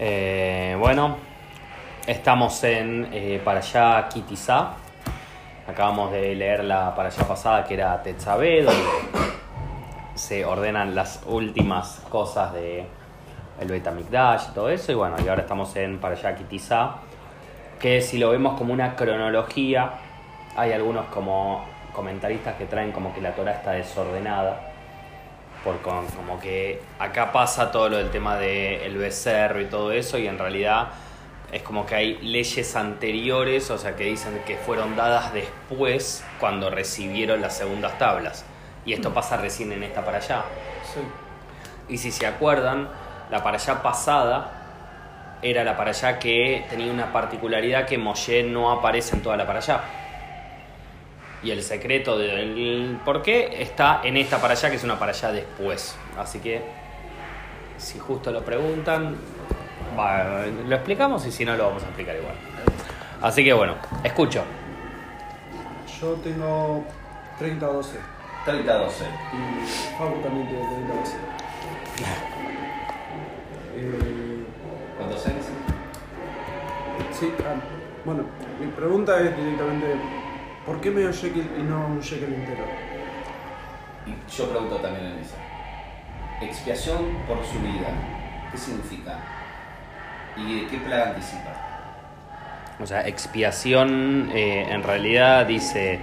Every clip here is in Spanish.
Eh, bueno, estamos en eh, para allá Kitizá. Acabamos de leer la para allá pasada que era Tetzabé, donde se ordenan las últimas cosas de el Betamikdash y todo eso. Y bueno, y ahora estamos en para allá Kitizá, que si lo vemos como una cronología, hay algunos como comentaristas que traen como que la Torah está desordenada. Por con- como que acá pasa todo lo del tema del becerro y todo eso, y en realidad es como que hay leyes anteriores, o sea, que dicen que fueron dadas después cuando recibieron las segundas tablas. Y esto pasa recién en esta para allá. Sí. Y si se acuerdan, la para allá pasada era la para allá que tenía una particularidad que Moshe no aparece en toda la para allá. Y el secreto del por qué está en esta para allá, que es una para allá después. Así que, si justo lo preguntan, va, lo explicamos y si no, lo vamos a explicar igual. Así que bueno, escucho. Yo tengo 30 a 12. 30 a 12. Y Facu también tiene 30 a 12. Eh, ¿Cuántos años? sí, ah, bueno, mi pregunta es directamente: ¿por qué medio shekel y no un shekel entero? Y yo pregunto también en esa. Expiación por su vida. ¿Qué significa? ¿Y de qué plaga anticipa? O sea, expiación eh, en realidad dice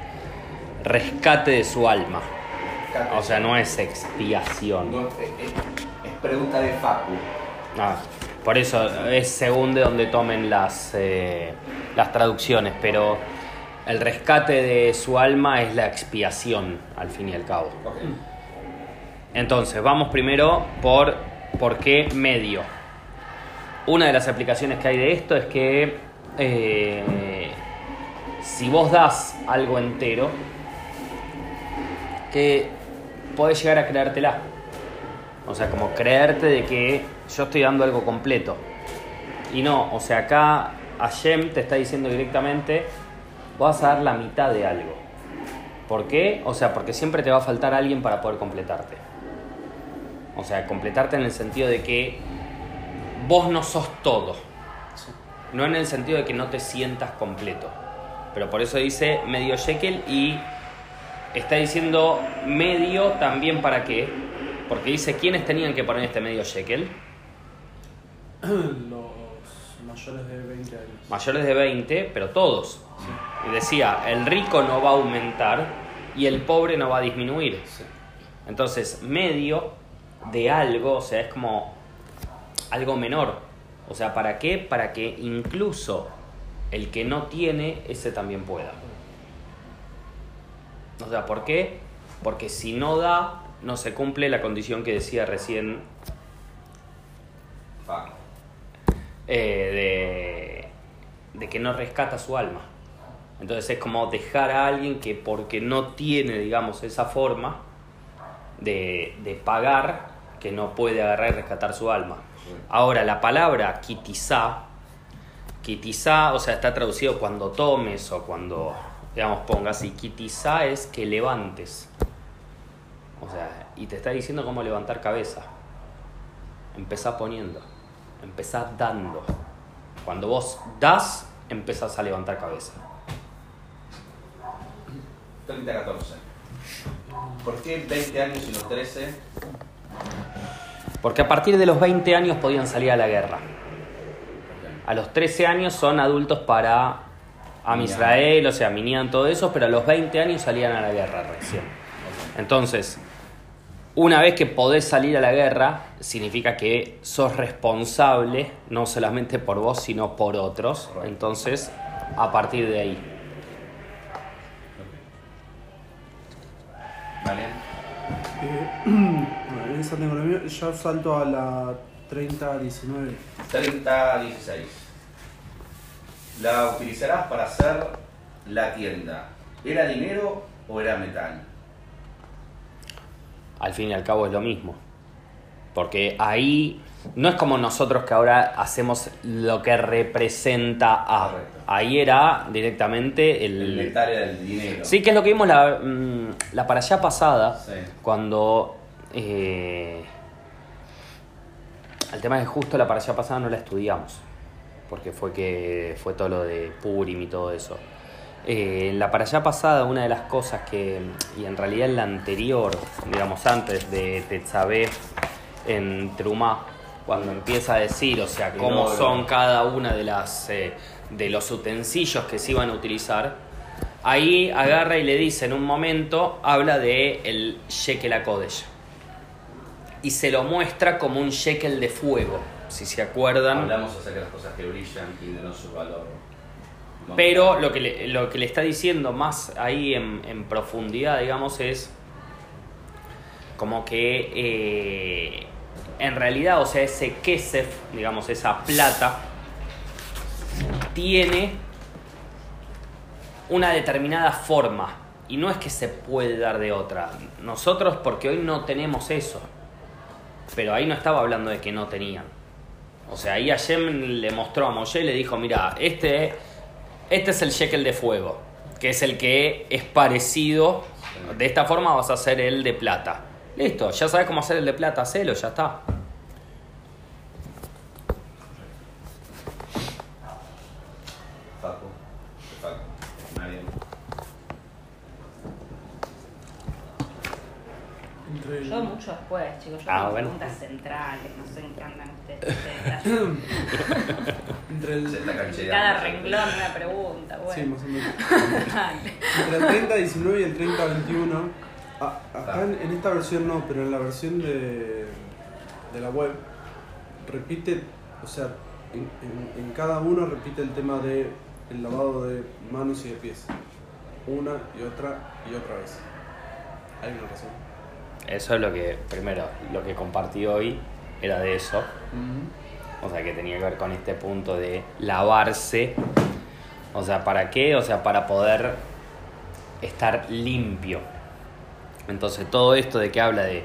rescate de su alma. O sea, no es expiación. No, es, es- es pregunta de Facu. Ah, por eso es según de donde tomen las, eh, las traducciones, pero el rescate de su alma es la expiación, al fin y al cabo. Entonces, vamos primero por por qué medio. Una de las aplicaciones que hay de esto es que eh, si vos das algo entero, que podés llegar a creértela. O sea, como creerte de que yo estoy dando algo completo. Y no, o sea, acá Hashem te está diciendo directamente, vas a dar la mitad de algo. ¿Por qué? O sea, porque siempre te va a faltar alguien para poder completarte. O sea, completarte en el sentido de que vos no sos todo. No en el sentido de que no te sientas completo. Pero por eso dice medio shekel y está diciendo medio también para qué. Porque dice quiénes tenían que poner este medio shekel. Los mayores de 20 años. Mayores de 20, pero todos. Y decía, el rico no va a aumentar y el pobre no va a disminuir. Entonces, medio de algo, o sea, es como algo menor. O sea, ¿para qué? Para que incluso el que no tiene, ese también pueda. O sea, ¿por qué? Porque si no da, no se cumple la condición que decía recién eh, de, de que no rescata su alma. Entonces es como dejar a alguien que porque no tiene, digamos, esa forma de, de pagar, que no puede agarrar y rescatar su alma. Ahora, la palabra kitizá, kitizá, o sea, está traducido cuando tomes o cuando, digamos, pongas, y kitizá es que levantes. O sea, y te está diciendo cómo levantar cabeza. Empezá poniendo, empezá dando. Cuando vos das, empezás a levantar cabeza. 30 a 14. ¿Por qué 20 años y los 13? Porque a partir de los 20 años podían salir a la guerra. A los 13 años son adultos para Am. Israel, o sea, Minyan, todo eso, pero a los 20 años salían a la guerra recién. Entonces, una vez que podés salir a la guerra, significa que sos responsable, no solamente por vos, sino por otros. Entonces, a partir de ahí. ¿Vale? Eh, esa mío. Yo salto a la 30 a 19. 30 a 16. La utilizarás para hacer la tienda. ¿Era dinero o era metal? al fin y al cabo es lo mismo. Porque ahí no es como nosotros que ahora hacemos lo que representa a. Correcto. Ahí era directamente el. El metal era el dinero. Sí, que es lo que vimos la, mm, la para allá pasada, Sí. cuando eh, El tema es que justo la para allá pasada no la estudiamos, porque fue que fue todo lo de Purim y todo eso. Eh, en la para allá pasada, una de las cosas que, y en realidad en la anterior, digamos antes de Tetzabé en Trumá, cuando empieza a decir, o sea, cómo son cada una de las eh, de los utensilios que se iban a utilizar, ahí agarra y le dice en un momento, habla de el shekel a Kodesh. Y se lo muestra como un shekel de fuego, si se acuerdan. Hablamos acerca de las cosas que brillan y de no su valor. Pero lo que, le, lo que le está diciendo más ahí en, en profundidad, digamos, es como que eh, en realidad, o sea, ese kesef, digamos, esa plata, tiene una determinada forma. Y no es que se puede dar de otra. Nosotros, porque hoy no tenemos eso. Pero ahí no estaba hablando de que no tenían. O sea, ahí Hashem le mostró a Moshe y le dijo, mira, este, este es el shekel de fuego, que es el que es parecido. De esta forma vas a hacer el de plata. Listo, ya sabes cómo hacer el de plata, hacelo, ya está. Yo mucho después, chicos. Yo Ah, tengo bueno. preguntas centrales, no sé en qué andan ustedes. ustedes. Entre el. Cada renglón una pregunta, Sí, bueno. más o menos. Entre el 30-19 y el 30-21, a- acá en, en esta versión no, pero en la versión de, de la web, repite, o sea, en, en- en cada uno repite el tema de el lavado de manos y de pies. Una y otra y otra vez. Hay una razón. Eso es lo que, primero, lo que compartí hoy era de eso. O sea, que tenía que ver con este punto de lavarse. O sea, ¿para qué? O sea, para poder estar limpio. Entonces, todo esto de que habla de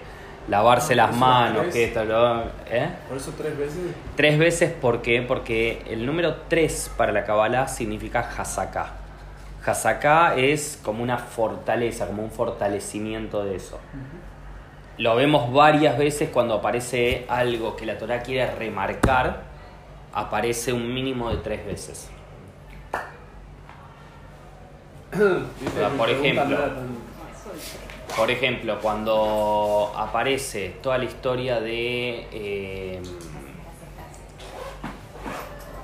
lavarse Ah, las manos, que esto, lo... ¿eh? Por eso tres veces. Tres veces, ¿por qué? Porque el número tres para la Kabbalah significa Hasaká. Hasaká es como una fortaleza, como un fortalecimiento de eso. Lo vemos varias veces cuando aparece algo que la Torah quiere remarcar, aparece un mínimo de tres veces. Sea, por ejemplo. Por ejemplo, cuando aparece toda la historia de eh,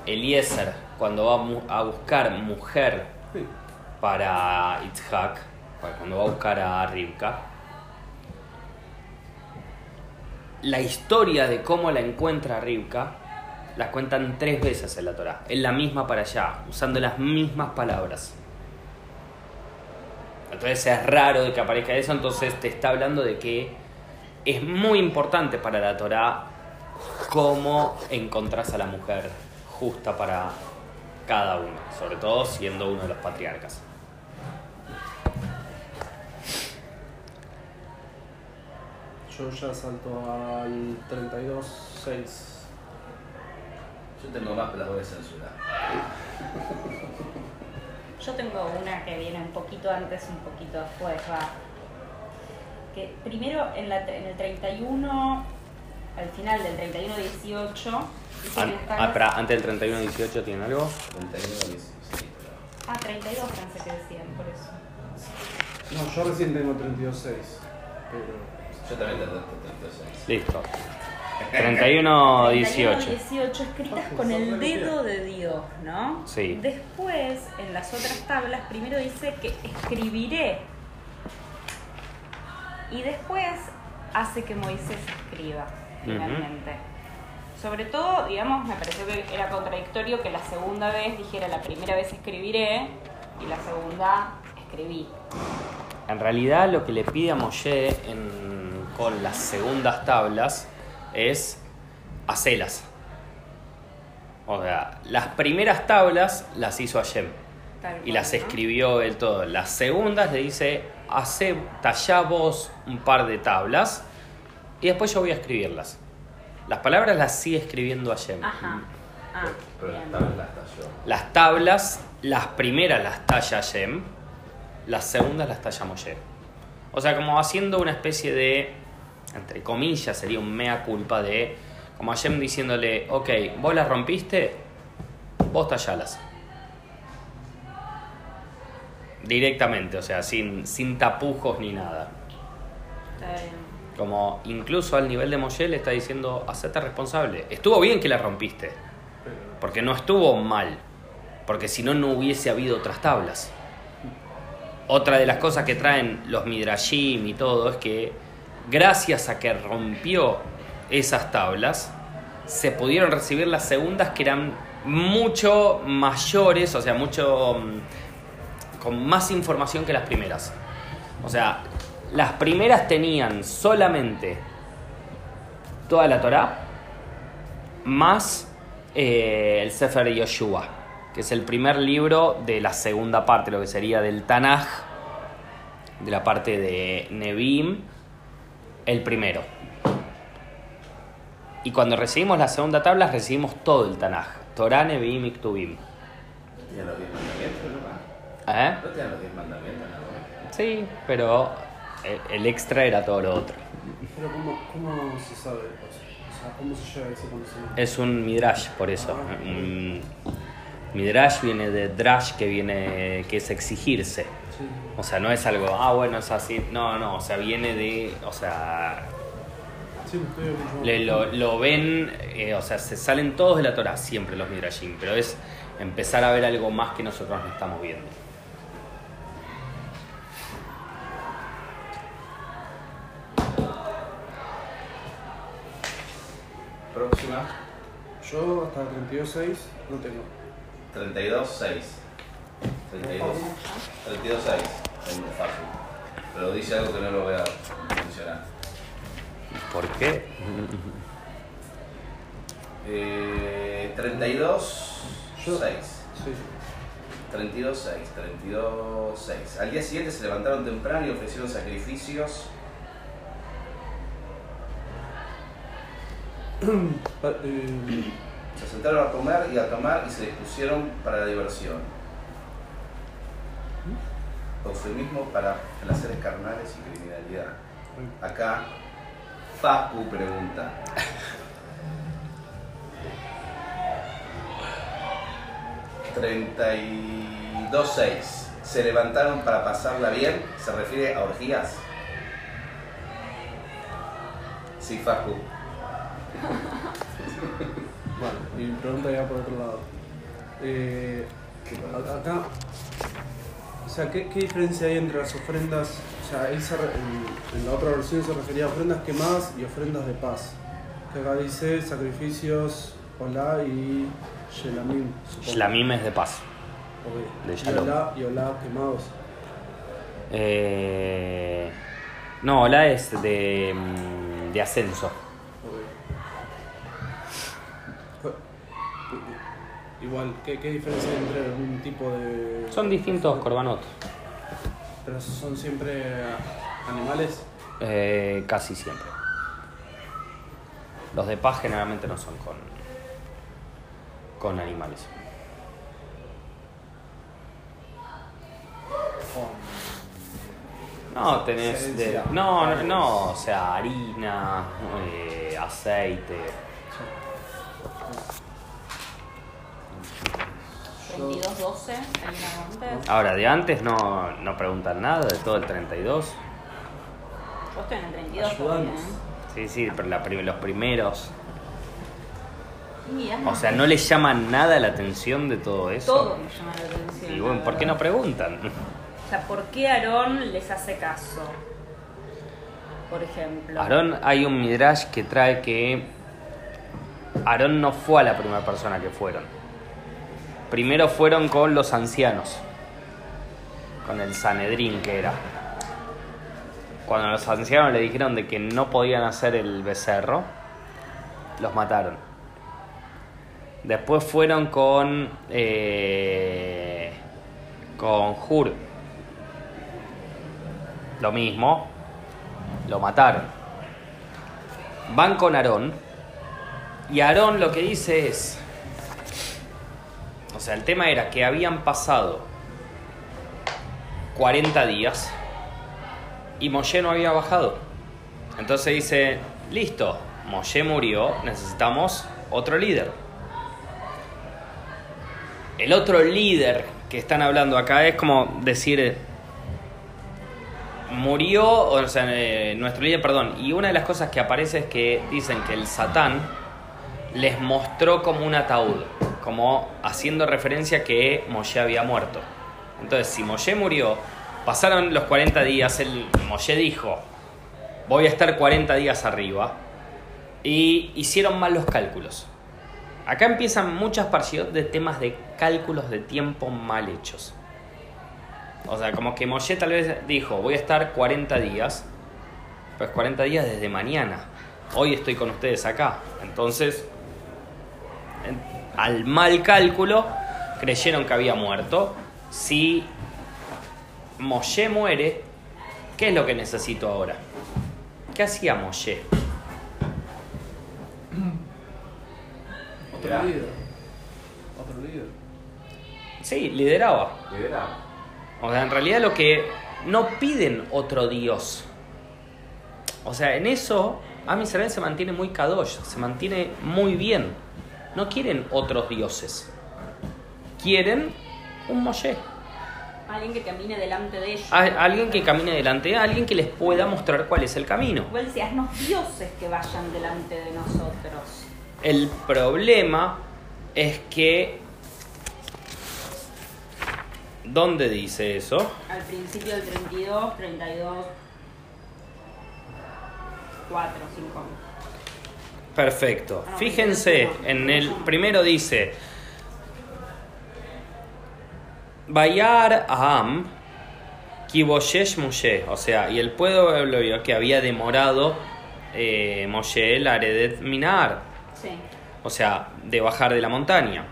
Eliezer, cuando va a mu- a buscar mujer para Itzhak, cuando va a buscar a Rivka, la historia de cómo la encuentra Rivka la cuentan tres veces en la Torah, en la misma para allá, usando las mismas palabras. Entonces es raro de que aparezca eso, entonces te está hablando de que es muy importante para la Torah cómo encontrás a la mujer justa para cada uno, sobre todo siendo uno de los patriarcas. Yo ya salto al 32-6. Yo tengo más, pero las voy a censurar. Yo tengo una que viene un poquito antes, un poquito después, va. Que primero en, la, en el 31, al final del 31-18, dice que An- las ah, espera, antes del 31-18 tiene algo. 31 y sí, pero- Ah, 32 pensé que decían, por eso. No, yo recién tengo 32-6. Pero. Yo también tengo 36. Listo. 31-18. 18 escritas con el dedo de Dios, ¿no? Sí. Después, en las otras tablas, primero dice que escribiré. Y después hace que Moisés escriba, finalmente. Sobre todo, digamos, me pareció que era contradictorio que la segunda vez dijera la primera vez escribiré y la segunda escribí. En realidad lo que le pide a Moshe en- con las segundas tablas es hacelas. O sea, las primeras tablas las hizo Hashem Tal y cual, las ¿no? escribió él todo. Las segundas le dice, hace, tallá vos un par de tablas y después yo voy a escribirlas. Las palabras las sigue escribiendo Hashem. Ajá. Ah, Pero las tablas las talló. Las tablas, las primeras las talla Hashem, las segundas las talla Moshe. O sea, como haciendo una especie de, entre comillas, sería un mea culpa de Como Hashem diciéndole, ok, vos las rompiste, vos tallalas. Directamente, o sea, sin, sin tapujos ni nada. Está bien. Como incluso al nivel de Moshe le está diciendo, hacete responsable. Estuvo bien que la rompiste, porque no estuvo mal, porque si no, no hubiese habido otras tablas. Otra de las cosas que traen los Midrashim y todo es que gracias a que rompió esas tablas, se pudieron recibir las segundas que eran mucho mayores, o sea, mucho mm, con más información que las primeras. O sea, las primeras tenían solamente toda la Torá más eh, el Sefer Yoshua, que es el primer libro de la segunda parte, lo que sería del Tanaj, de la parte de Nebim, el primero. Y cuando recibimos la segunda tabla, recibimos todo el Tanaj, Torá, Nebim y Ktubim. ¿No tienen los 10 mandamientos, no? ¿Eh? ¿No tienen los 10 mandamientos, no? Sí, pero el- el extra era todo lo otro. Pero ¿cómo, cómo se sabe? O sea, ¿cómo se llega a ese conocimiento? Es un midrash, por eso. Un midrash viene de drash, que viene que es exigirse. Sí. O sea, no es algo, ah, bueno, es así. No, no, o sea, viene de, o sea, Sí, le- lo, lo ven, eh, o sea, se salen todos de la Torah siempre los midrashim, pero es empezar a ver algo más que nosotros no estamos viendo. Próxima, Yo hasta 32.6 no tengo. 32, 6. 32, 32, 6. Es muy fácil. Pero dice algo que no lo voy a mencionar. ¿Por qué? Eh, 32, Yo- 6. Sí. 32, 6. 32, 6. Al día siguiente se levantaron temprano y ofrecieron sacrificios. Se sentaron a comer y a tomar y se dispusieron para la diversión. Eufemismo para placeres carnales y criminalidad. Acá, Facu pregunta. Treinta y dos seis. ¿Se levantaron para pasarla bien? ¿Se refiere a orgías? Sí, Facu. Bueno, mi pregunta ya por otro lado. Eh, acá, o sea, ¿qué, qué diferencia hay entre las ofrendas? O sea, él se re- en, en la otra versión se refería a ofrendas quemadas y ofrendas de paz. Que acá dice sacrificios, olá y shelamim. Shlamim es de paz. Ok. de Y shalom. olá, y olá quemados. Eh, no, la es de, mm, de ascenso. Igual, ¿qué, ¿qué diferencia hay entre un tipo de... Son distintos corbanot. Pero son siempre animales. Eh, casi siempre. Los de paz generalmente no son con, con animales. No, tenés de, no, no, no, o sea, harina, eh, aceite. 32, 12, el antes. Ahora, de antes no, no preguntan nada, de todo el 32. Yo estoy en el 32 todavía, Ayudanos. ¿eh? Sí, sí, pero la prim- los primeros. O sea, no les llama nada la atención de todo eso. todo me llama la atención. Y bueno, ¿por qué no preguntan? O sea, ¿por qué Aarón les hace caso? Por ejemplo. Aarón, hay un midrash que trae que Aarón no fue a la primera persona que fueron. Primero fueron con los ancianos, con el Sanedrín que era. Cuando los ancianos le dijeron de que no podían hacer el becerro, los mataron. Después fueron con eh, con Hur. Lo mismo, lo mataron. Van con Aarón. Y Aarón lo que dice es. O sea, el tema era que habían pasado 40 días y Moshe no había bajado. Entonces dice: Listo, Moshe murió, necesitamos otro líder. El otro líder que están hablando acá es como decir, murió, o sea, eh, nuestro líder, perdón, y una de las cosas que aparece es que dicen que el Satán les mostró como un ataúd, como haciendo referencia que Moshe había muerto. Entonces, si Moshe murió, pasaron los 40 días, el Moshe dijo, voy a estar 40 días arriba, y hicieron mal los cálculos. Acá empiezan muchas partidas de temas de cálculos de tiempo mal hechos. O sea, como que Moshe tal vez dijo, voy a estar 40 días, pues 40 días desde mañana. Hoy estoy con ustedes acá. Entonces, en- al mal cálculo, creyeron que había muerto. Si Moshe muere, ¿qué es lo que necesito ahora? ¿Qué hacía Moshe? Otro líder. Otro líder. Sí, lideraba. Lideraba. O sea, en realidad lo que no piden otro Dios. O sea, en eso Am Israel se mantiene muy kadosh, se mantiene muy bien. No quieren otros dioses. Quieren un Moshe. Alguien que camine delante de ellos. A- alguien que camine delante, alguien que les pueda mostrar cuál es el camino. Igual decía, haznos dioses que vayan delante de nosotros. El problema es que... ¿Dónde dice eso? Al principio del 32, 32, 4, 5. Perfecto. Ah, Fíjense, en el primero dice, Bayar Aham, Kiboshesh Moshe, o sea, y el pueblo vio que había demorado eh, Moshe el Aredet Minar, Sí. o sea, de bajar de la montaña.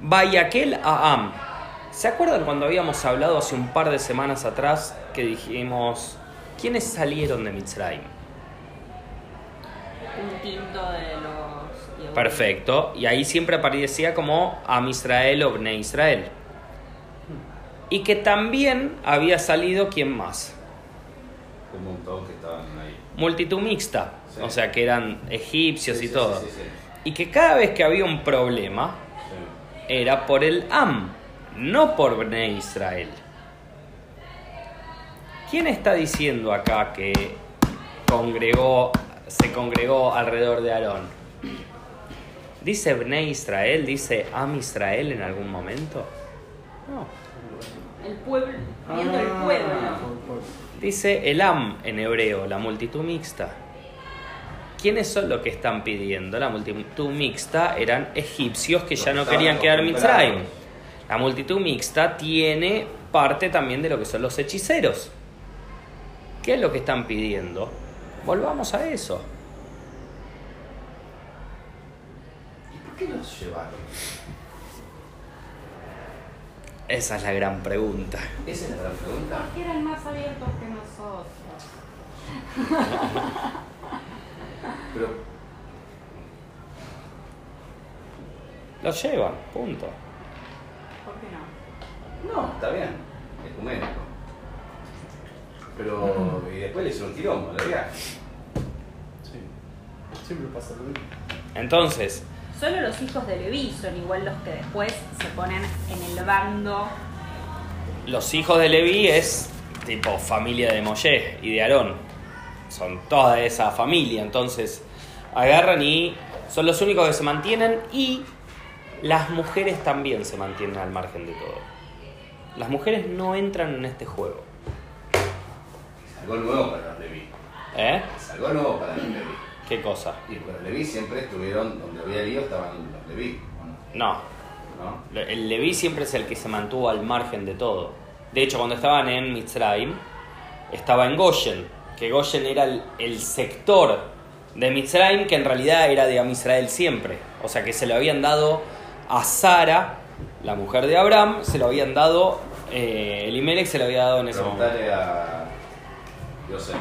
Bayakel Aham, ¿se acuerdan cuando habíamos hablado hace un par de semanas atrás que dijimos, ¿quiénes salieron de Mitzrayim? Un tinto de los. Yehudim. Perfecto. Y ahí siempre aparecía como Am Israel o Bne Israel. Y que también había salido, ¿quién más? Un montón que estaban ahí. Multitud mixta. Sí. O sea, que eran egipcios Sí, y sí, todo. sí, sí, sí. Y que cada vez que había un problema, Sí. era por el Am, no por Bne Israel. ¿Quién está diciendo acá que congregó, se congregó alrededor de Aarón? ¿Dice Bne Israel? ¿Dice Am Israel en algún momento? No. El pueblo. Viendo el Ah, pueblo. Dice el Am en hebreo, la multitud mixta. ¿Quiénes son los que están pidiendo? La multitud mixta eran egipcios que ya no querían quedar. Mitzrayim. La multitud mixta tiene parte también de lo que son los hechiceros. ¿Qué es lo que están pidiendo? Volvamos a eso. ¿Y por qué los llevaron? Esa es la gran pregunta. Esa es la gran pregunta. Porque eran más abiertos que nosotros. Pero, Los llevan, punto. ¿Por qué no? no, está bien. Ecuménico. Pero, y después le hicieron quilombo, la verdad. Sí. Siempre pasa lo mismo. Entonces, Solo los hijos de Leví son igual los que después se ponen en el bando. los hijos de Leví es tipo familia de Moshe y de Aarón. Son toda esa familia. Entonces, agarran y son los únicos que se mantienen y las mujeres también se mantienen al margen de todo. Las mujeres no entran en este juego. Algo nuevo para los Leví. ¿Eh? Es algo nuevo para los Leví. ¿Qué cosa? Y los Leví siempre estuvieron, donde había lío estaban los Leví, ¿o no? No. El Leví siempre es el que se mantuvo al margen de todo. De hecho, cuando estaban en Mitzrayim, estaba en Goshen, que Goshen era el, el sector de Mitzrayim que en realidad era de Am Israel siempre. O sea que se lo habían dado a Sara, la mujer de Abraham, se lo habían dado, eh, Elimelech se lo había dado en ese momento. Preguntarle a Yosef.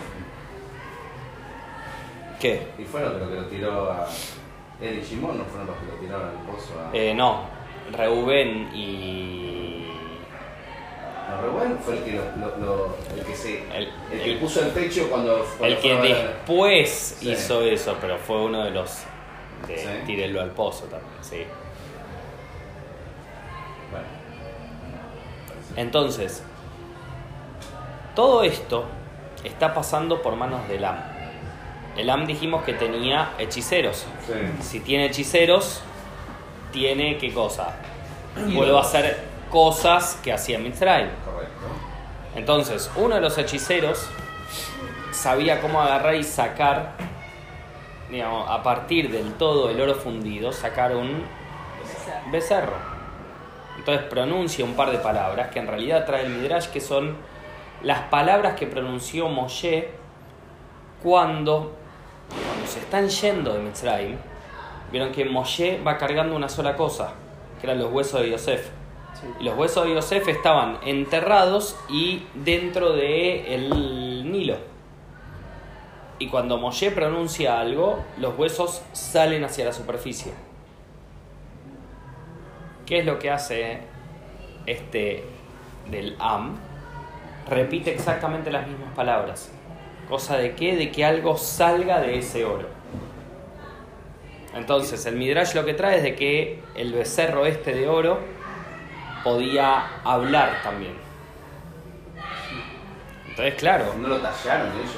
¿Qué? Y fueron los que lo tiró a. Y Shimon no fueron los que lo tiraron al pozo a. Eh, no, Reubén y... No, Reuben fue el que, lo, lo- lo- el que se. El- El, que el- puso el pecho cuando. cuando El que después Sí. hizo eso, pero fue uno de los de Sí. al pozo también, sí. Bueno. Entonces, todo esto está pasando por manos del AM. El AM dijimos que tenía hechiceros. Sí. Si tiene hechiceros, tiene qué cosa? Vuelve a hacer cosas que hacía Mitzrayim. Correcto. Entonces, uno de los hechiceros sabía cómo agarrar y sacar, digamos, a partir del todo el oro fundido, sacar un becerro. Entonces pronuncia un par de palabras que en realidad trae el Midrash, que son las palabras que pronunció Moshe cuando, cuando se están yendo de Mitzrayim. Vieron que Moshe va cargando una sola cosa, que eran los huesos de Yosef. Sí. Y los huesos de Yosef estaban enterrados y dentro del Nilo. Y cuando Moshe pronuncia algo, los huesos salen hacia la superficie. ¿Qué es lo que hace este del Am? Repite exactamente las mismas palabras. ¿Cosa de qué? De que algo salga de ese oro. Entonces, el Midrash lo que trae es de que el becerro este de oro podía hablar también. Entonces, claro, No lo tallaron ellos.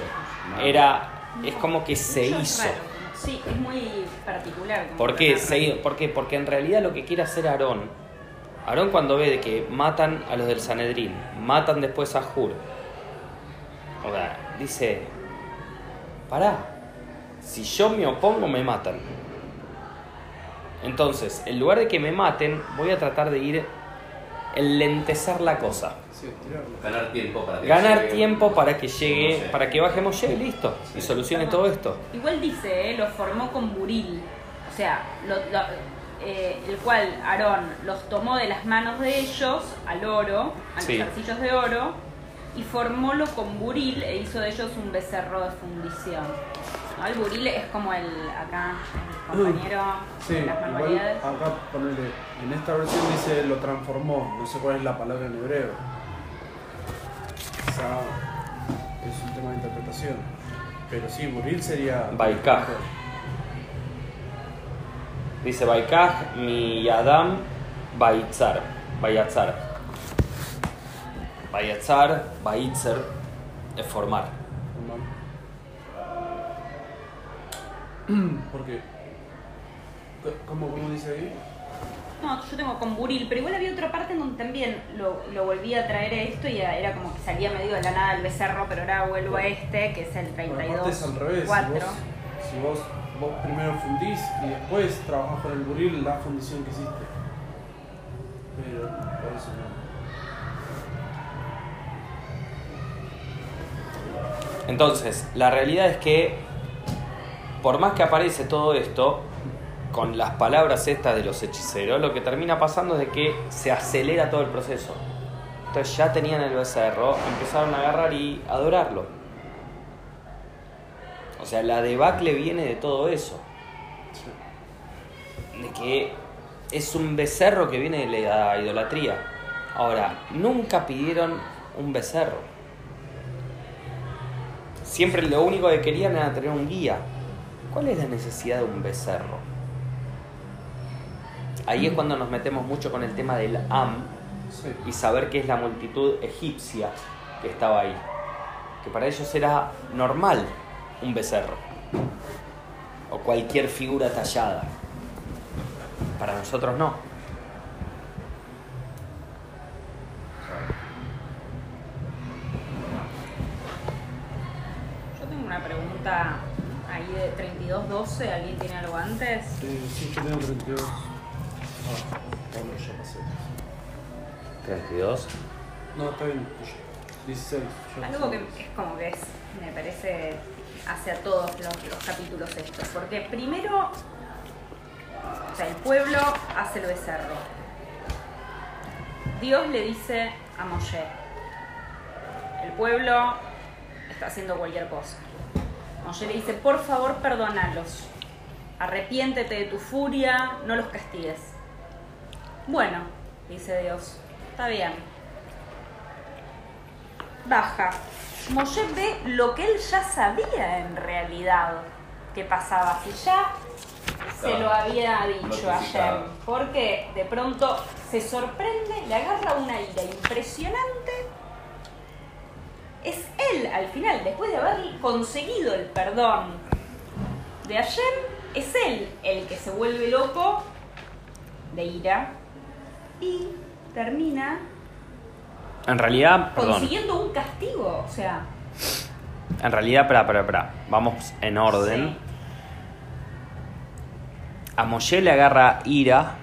¿no? era es como que se hizo. raro. Sí, es muy particular. ¿Por qué? Se ¿Por qué? Porque en realidad lo que quiere hacer Aarón, Aarón cuando ve de que matan a los del Sanedrín, matan después a Jur, o sea, dice, pará, si yo me opongo me matan. Entonces, en lugar de que me maten, voy a tratar de ir enlentecer la cosa. Sí. Ganar tiempo para que Ganar llegue- tiempo para que llegue, para que baje Moshe y listo, y solucione todo esto. Igual dice, eh, lo formó con buril. O sea, lo- lo- eh, el cual Aarón los tomó de las manos de ellos al oro, a Sí. los arcillos de oro, y formólo con buril e hizo de ellos un becerro de fundición. ¿No? El buril es como el, acá, el compañero Sí, de las igual manualidades. acá ponele, en esta versión dice lo transformó, no sé cuál es la palabra en hebreo. Quizá es un tema de interpretación. Pero sí, Buril sería. Baikaj. Dice Baikaj, mi Yadam, Baitzar. Bayatzar. Bayatzar, Baitzer, es formar. ¿Por qué? ¿Cómo, cómo dice ahí? No, yo tengo con buril, pero igual había otra parte en donde también lo, lo volví a traer a esto y era, como que salía medio de la nada el becerro, pero ahora vuelvo a este, que es el Bueno, 32. aparte es al revés. Si 4. vos, si vos, vos primero fundís y después trabajás con el buril la fundición que hiciste. Pero por eso no. Entonces, la realidad es que, por más que aparece todo esto, con las palabras estas de los hechiceros, lo que termina pasando es de que se acelera todo el proceso. Entonces ya tenían el becerro, empezaron a agarrar y adorarlo. O sea, la debacle viene de todo eso. De que es un becerro que viene de la idolatría. Ahora, nunca pidieron un becerro. Siempre lo único que querían era tener un guía. ¿Cuál es la necesidad de un becerro? Ahí es cuando nos metemos mucho con el tema del Am Sí. y saber que es la multitud egipcia que estaba ahí. Que para ellos era normal un becerro o cualquier figura tallada. Para nosotros no. Yo tengo una pregunta ahí de 3212, ¿alguien tiene algo antes? Eh, sí, yo tengo 32. Ah, bueno, ya pasé. 32. No, está bien. 16. yo Algo que es como que es, me parece, hacia todos los, los capítulos estos. Porque primero, el pueblo hace el becerro. Dios le dice a Moshe, el pueblo está haciendo cualquier cosa. Moshe le dice, por favor, perdónalos. Arrepiéntete de tu furia, no los castigues. Bueno, dice Dios, está bien. baja. Moshe ve lo que él ya sabía en realidad que pasaba, si ya se lo había dicho ayer, porque de pronto se sorprende, le agarra una ira impresionante. Es él al final, después de haber conseguido el perdón de ayer, es él el que se vuelve loco de ira y termina En realidad, perdón. consiguiendo un castigo, o sea, En realidad, espera, espera, espera. Vamos en orden. Sí. A Moshe le agarra ira,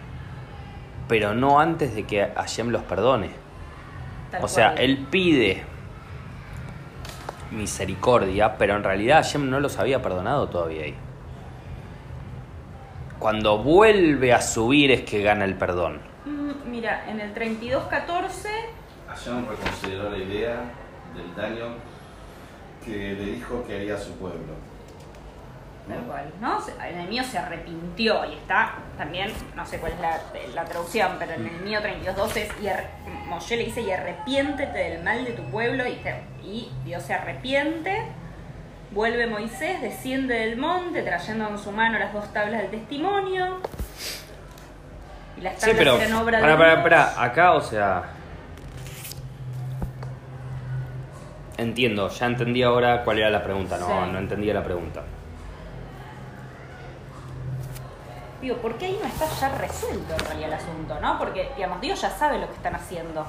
pero no antes de que Hashem los perdone. tal O sea, cual. él pide misericordia, pero en realidad Hashem no los había perdonado todavía ahí. Cuando vuelve a subir es que gana el perdón. Mm, Mira, en el 32-14, Hashem reconsideró la idea del daño que le dijo que haría a su pueblo. tal cual, ¿no? Se- En el mío se arrepintió y está también, no sé cuál es la, la traducción, pero en el mío 32-12 es, y Moshe le dice, y arrepiéntete del mal de tu pueblo, y, te- y Dios se arrepiente. Vuelve Moisés, desciende del monte, trayendo en su mano las dos tablas del testimonio. Y las Sí, tablas pero. eran obra Para, de para, para. Acá, o sea. Entiendo, ya entendí ahora cuál era la pregunta. No, Sí. no entendía la pregunta. Digo, ¿por qué ahí no está ya resuelto en realidad el asunto, no? Porque, digamos, Dios ya sabe lo que están haciendo.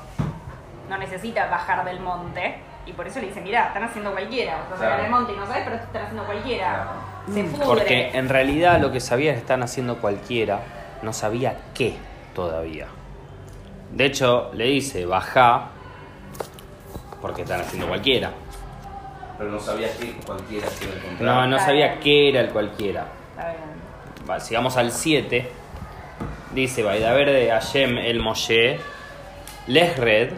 No necesita bajar del monte. Y por eso le dice, mirá, están haciendo cualquiera. Vas a sacar Claro. del monte y no sabes, pero están haciendo cualquiera. Se pudre. Porque en realidad lo que sabía que están haciendo cualquiera, no sabía qué todavía. De hecho, le dice, baja, porque están haciendo cualquiera. Pero no sabía que cualquiera se iba a encontrar. No, no sabía qué era el cualquiera. Está bien. Va, sigamos al 7. Dice, Vaidaber de Hashem el Moshe, Lehred,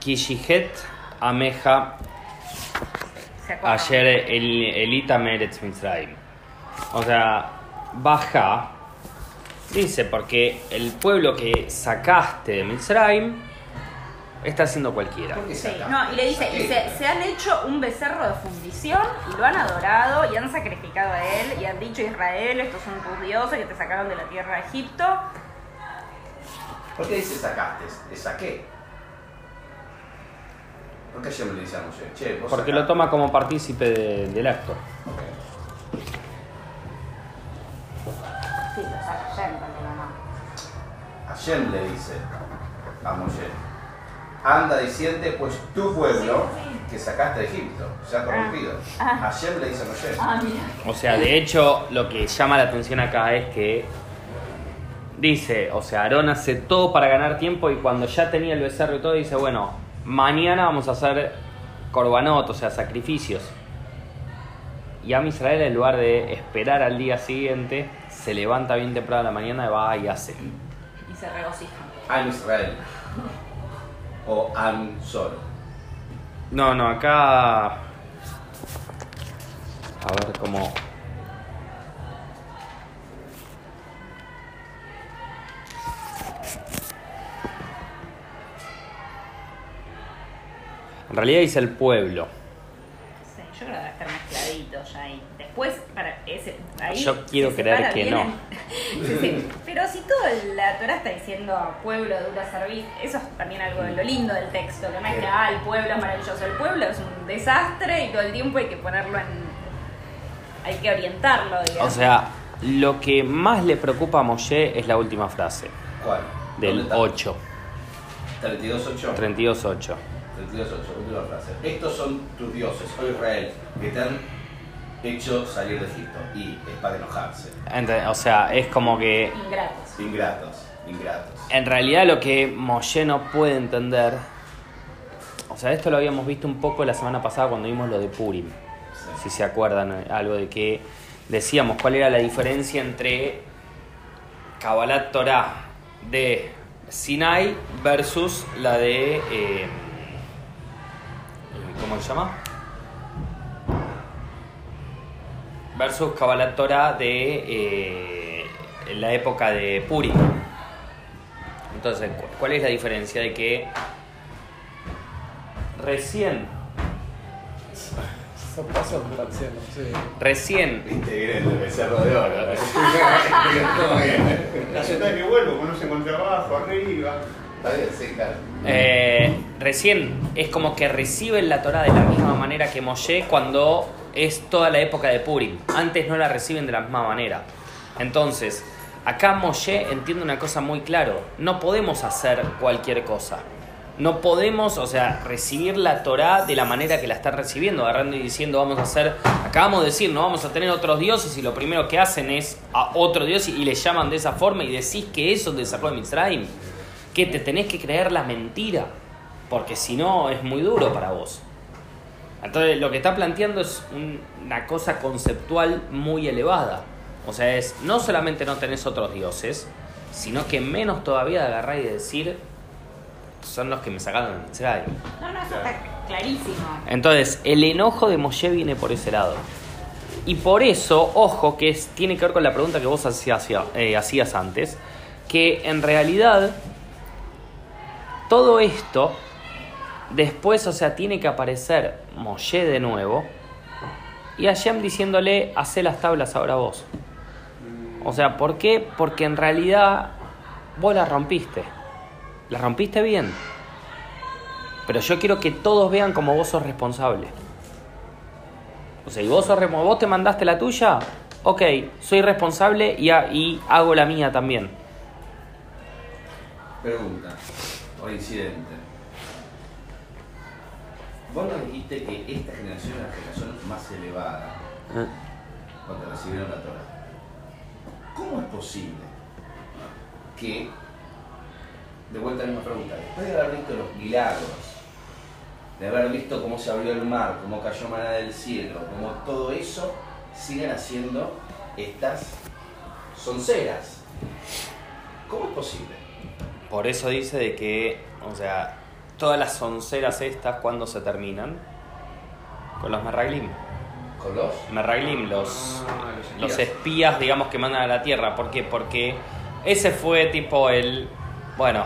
Kishihet Ameja. Ayer el, el Itamer Etz Mitzrayim. O sea, baja. Dice, porque el pueblo que sacaste de Mitzrayim está haciendo cualquiera. ¿Por qué Sí, no, y le dice, y se, se han hecho un becerro de fundición y lo han adorado y han sacrificado a él y han dicho Israel, estos son tus dioses que te sacaron de la tierra de Egipto. ¿Por qué dice sacaste? Le saqué. ¿Por qué Hashem le dice a Moshe? Che, vos Porque sacaste. lo toma como partícipe de- del acto. Ok. Sí, lo saca Hashem también, ¿o no? Hashem le dice a Moshe, anda diciente pues tu pueblo que sacaste de Egipto, se ha corrompido. Ah. Hashem le dice a Moshe. Ah. O sea, de hecho, lo que llama la atención acá es que dice, o sea, Aarón hace todo para ganar tiempo y cuando ya tenía el becerro y todo, dice, bueno, mañana vamos a hacer corbanot, o sea, sacrificios. Y a Israel, en lugar de esperar al día siguiente, se levanta bien temprano a la mañana y va y hace. Y se regocija. Am Israel. O Am solo. No, no, acá... A ver cómo... En realidad dice el pueblo. Sí, yo creo que va a estar mezcladito ya ahí. Después, para ese, ahí Yo quiero se creer que bien no. en-. Pero si toda la Torah está diciendo pueblo dura servir, eso es también algo de lo lindo del texto, que no es que ah, el pueblo es maravilloso, el pueblo es un desastre y todo el tiempo hay que ponerlo en. hay que orientarlo, digamos. O sea, lo que más le preocupa a Moshe es la última frase, ¿Cuál? ¿Dónde del está? 8, 32.8. 32.8. 32.8, última frase. Estos son tus dioses, oh Israel, que te han hecho salir de Egipto. Y es para enojarse. Ent- O sea, es como que Ingratos. Ingratos, ingratos. en realidad lo que Moshe no puede entender, o sea, esto lo habíamos visto un poco la semana pasada cuando vimos lo de Purim, Sí. si se acuerdan, eh, algo de que decíamos cuál era la diferencia entre Kabbalat Torah de Sinai versus la de... eh, ¿Cómo se llama? Versus Kabbalat Torah de eh, la época de Purim. Entonces, ¿cu- ¿cuál es la diferencia? De que recién, recién, Viste, el becerro de oro. La sentada que vuelvo, uno se encuentra abajo, arriba. Eh, recién es como que reciben la Torah de la misma manera que Moshe cuando es toda la época de Purim. Antes no la reciben de la misma manera. Entonces, acá Moshe entiende una cosa muy claro. No podemos hacer cualquier cosa. No podemos, o sea, recibir la Torah de la manera que la están recibiendo, agarrando y diciendo, vamos a hacer, acabamos de decir, no vamos a tener otros dioses y lo primero que hacen es a otro dios y, y le llaman de esa forma y decís que eso te sacó de Mitzrayim, que te tenés que creer la mentira, porque si no es muy duro para vos. Entonces lo que está planteando es un- una cosa conceptual muy elevada. O sea, es no solamente no tenés otros dioses, sino que menos todavía de agarrar y decir son los que me sacaron de Mitzrayim. No, no, eso está clarísimo. Entonces, el enojo de Moshe viene por ese lado. Y por eso, ojo, que es, tiene que ver con la pregunta que vos hacías, eh, hacías antes, que en realidad todo esto, después, o sea, tiene que aparecer Moshe de nuevo y Hashem diciéndole, hacé las tablas ahora vos. O sea, ¿por qué? Porque en realidad vos las rompiste. Las rompiste bien. Pero yo quiero que todos vean como vos sos responsable. O sea, y vos, sos, vos te mandaste la tuya, ok, soy responsable y, y hago la mía también. Pregunta o incidente. Vos nos dijiste que esta generación es la generación más elevada cuando recibieron la Torah. ¿Cómo es posible que, de vuelta a la misma pregunta, después de haber visto los milagros, de haber visto cómo se abrió el mar, cómo cayó maná del cielo, cómo todo eso, sigan haciendo estas sonceras? ¿Cómo es posible? Por eso dice de que, o sea, todas las onceras estas, ¿cuándo se terminan? Con los Merraglim. ¿Con los? Merraglim, los, Ah, los los espías. digamos, que mandan a la Tierra. ¿Por qué? Porque ese fue tipo el... Bueno,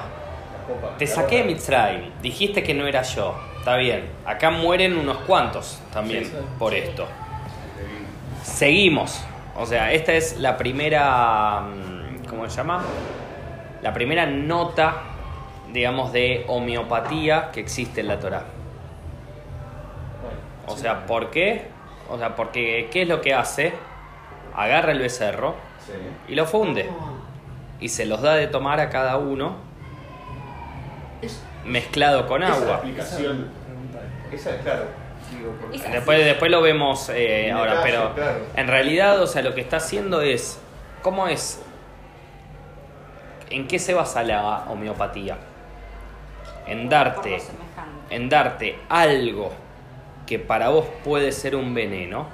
te saqué de Mitzrayim, dijiste que no era yo. Está bien, acá mueren unos cuantos también Sí, sí. por esto. Seguimos. O sea, esta es la primera. mm, ¿Cómo se llama? La primera nota, digamos, de homeopatía que existe en la Torah. O sea, ¿por qué? O sea, porque ¿qué es lo que hace? Agarra el becerro Sí. y lo funde. Y se los da de tomar a cada uno mezclado con Esa es la agua. explicación. Esa es claro. Digo, porque- Esa- Después, después lo vemos eh, ahora, pero claro. en realidad, o sea, lo que está haciendo es, ¿cómo es? ¿En qué se basa la homeopatía? En darte, en darte algo que para vos puede ser un veneno,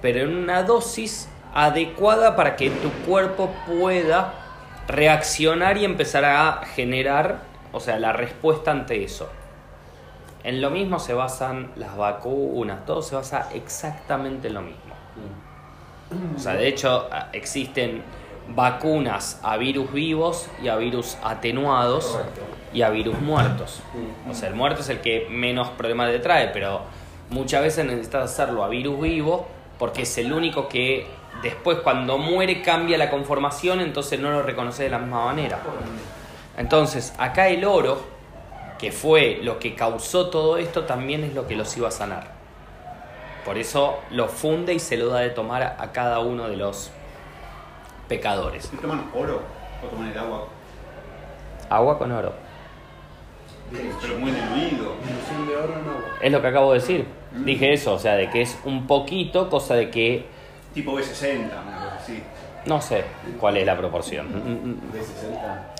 pero en una dosis adecuada para que tu cuerpo pueda reaccionar y empezar a generar, o sea, la respuesta ante eso. En lo mismo se basan las vacunas, todo se basa exactamente en lo mismo. O sea, de hecho existen vacunas a virus vivos y a virus atenuados Correcto. y a virus muertos. O sea, el muerto es el que menos problemas le trae, pero muchas veces necesitas hacerlo a virus vivo porque es el único que después cuando muere cambia la conformación, entonces no lo reconoce de la misma manera. Entonces, acá el oro, que fue lo que causó todo esto, también es lo que los iba a sanar. Por eso lo funde y se lo da de tomar a a cada uno de los pecadores. ¿Y toman oro o toman el agua? Agua con oro. Pero muy diluido. Ilusión de oro en agua. Es lo que acabo de decir. Dije eso, o sea, de que es un poquito, cosa de que Tipo B60, una cosa así. no sé cuál es la proporción. Mm, mm, mm. De 60.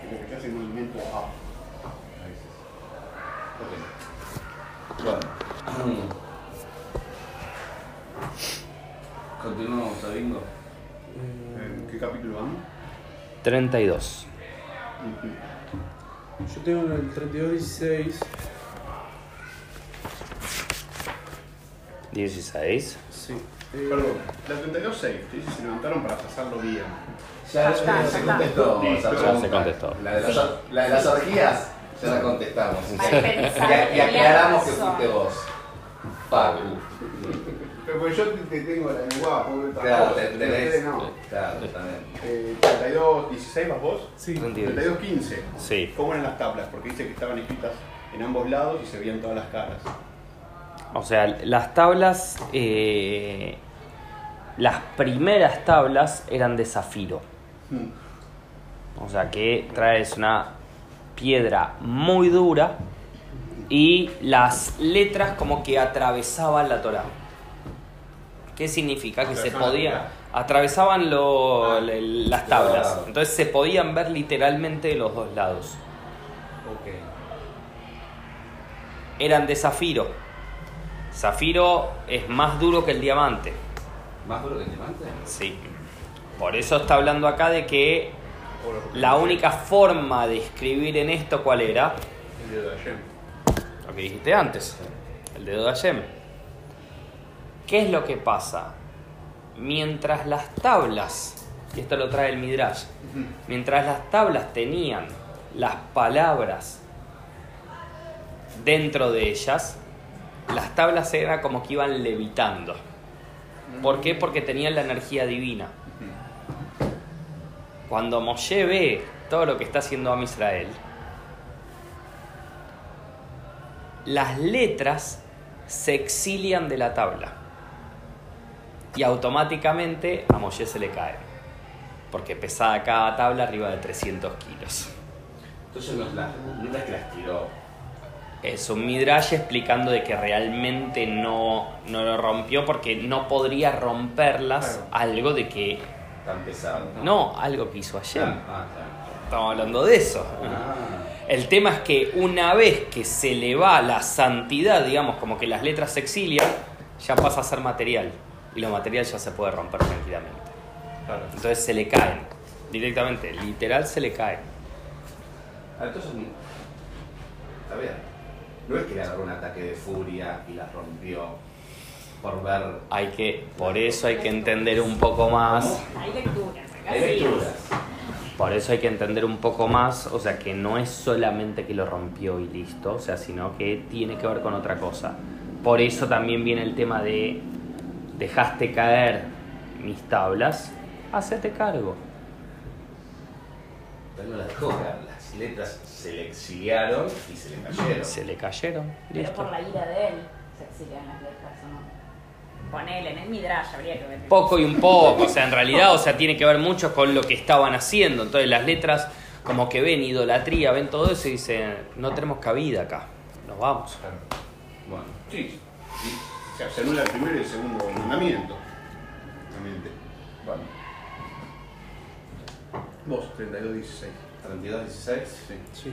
Que lo que te hace movimiento A. A veces. Ok. Bueno. Continuamos a bingo. ¿En qué capítulo vamos? 32. yo tengo en el 3216. 16. Sí. Eh, Perdón, la 32 safe, te dice se levantaron para pasarlo bien. Ya, Ya se ya contestó está. esa Ya se contestó. La de las, la de las orgías. Ya la contestamos. Y, aclaramos que fuiste vos. Facu. Pero pues yo te, te tengo la lengua, porque Claro, te- tenés. no. Claro, también. Eh, 32, 16 más vos. Sí. 32, 15. Sí. ¿Cómo eran las tablas? Porque dice que estaban escritas en ambos lados y se veían todas las caras. O sea, las tablas, eh, las primeras tablas eran de zafiro. Hmm. O sea que traes una piedra muy dura y las letras como que atravesaban la Torah. ¿Qué significa? Que se. Torá. Atravesaban lo- Ah. le- las tablas. Entonces se podían ver literalmente de los dos lados. Ok. Eran de zafiro. Zafiro es más duro que el diamante. ¿Más duro que el diamante? Sí. Por eso está hablando acá de que la única forma de escribir en esto, ¿cuál era? El dedo de Hashem. Lo que dijiste antes, el dedo de Hashem. ¿Qué es lo que pasa? Mientras las tablas, y esto lo trae el Midrash, mientras las tablas tenían las palabras dentro de ellas, las tablas eran como que iban levitando. ¿Por qué? Porque tenían la energía divina. Cuando Moshe ve todo lo que está haciendo Am Israel, las letras se exilian de la tabla y automáticamente a Moshe se le cae porque pesaba cada tabla arriba de 300 kilos. Entonces no es, la, no es que las tiró. Es un midrash explicando de que realmente no, no lo rompió porque no podría romperlas Claro. algo de que... Tan pesado. No, algo que hizo ayer. Ah, ah, claro. Estamos hablando de eso. Ah. El tema es que una vez que se le va la santidad, digamos, como que las letras se exilian, ya pasa a ser material. Y lo material ya se puede romper tranquilamente. Claro. Entonces se le caen. Directamente, literal se le caen. Ah, entonces. Está bien. No es que le agarró un ataque de furia y las rompió por ver. Hay que, por eso hay que entender un poco más. Hay lecturas, acá Hay lecturas. Por eso hay que entender un poco más, o sea, que no es solamente que lo rompió y listo, o sea, sino que tiene que ver con otra cosa. Por eso también viene el tema de dejaste caer mis tablas, hacete cargo. Pero no las dejó caer. Las letras se le exiliaron y se le cayeron. Se le cayeron, Pero listo. por la ira de él se exilian las letras, ¿o no? Ponele, en el Midrash habría que ver. Poco y un poco, o sea, en realidad, o sea, tiene que ver mucho con lo que estaban haciendo. Entonces las letras como que ven idolatría, ven todo eso y dicen, no tenemos cabida acá, nos vamos. Bueno. Sí. sí. Sea, se anula el primero y el segundo mandamiento. Realmente. Bueno. Vos, 32, 16. 32, 16. Sí. Sí.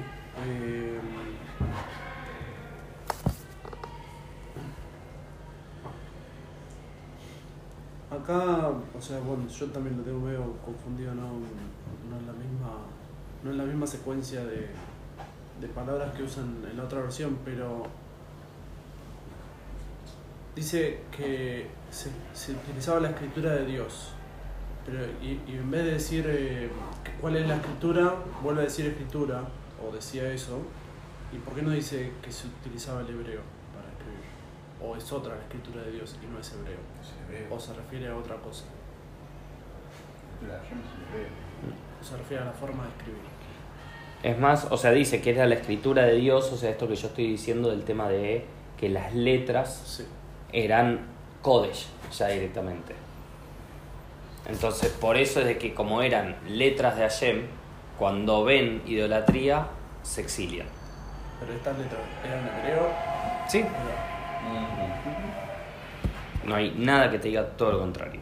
Eh, acá, o sea, bueno, yo también lo tengo medio confundido, no, no es la misma, no es la misma secuencia de, de palabras que usan en la otra versión, pero dice que se, se utilizaba la escritura de Dios. Pero, y, y en vez de decir eh, cuál es la escritura, vuelve a decir escritura, o decía eso. ¿Y por qué no dice que se utilizaba el hebreo para escribir? O es otra la escritura de Dios y no es hebreo. O se refiere a otra cosa. La Hashem se ve. O se refiere a la forma de escribir. Es más, o sea, dice que era la escritura de Dios, o sea, esto que yo estoy diciendo del tema de que las letras Sí. Eran Kodesh, ya directamente. Entonces, por eso es de que como eran letras de Hashem, cuando ven idolatría, se exilian. Pero estas letras eran hebreo. Sí. No hay nada que te diga todo lo contrario.